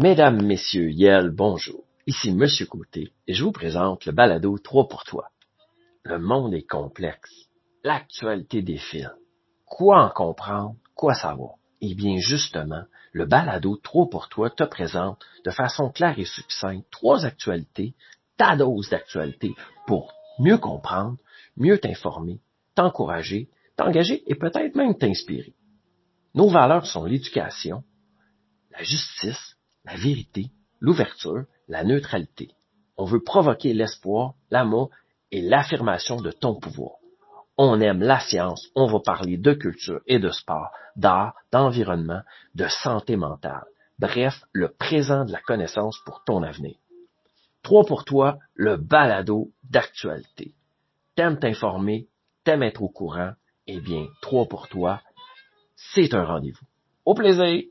Mesdames, Messieurs, Yel, bonjour. Ici Monsieur Côté et je vous présente le balado 3 pour toi. Le monde est complexe. L'actualité défile. Quoi en comprendre? Quoi savoir? Eh bien, justement, le balado 3 pour toi te présente de façon claire et succincte trois actualités, ta dose d'actualité pour mieux comprendre, mieux t'informer, t'encourager, t'engager et peut-être même t'inspirer. Nos valeurs sont l'éducation, la justice, la vérité, l'ouverture, la neutralité. On veut provoquer l'espoir, l'amour et l'affirmation de ton pouvoir. On aime la science, on va parler de culture et de sport, d'art, d'environnement, de santé mentale. Bref, le présent de la connaissance pour ton avenir. Trois pour toi, le balado d'actualité. T'aimes t'informer, t'aimes être au courant, eh bien, trois pour toi, c'est un rendez-vous. Au plaisir!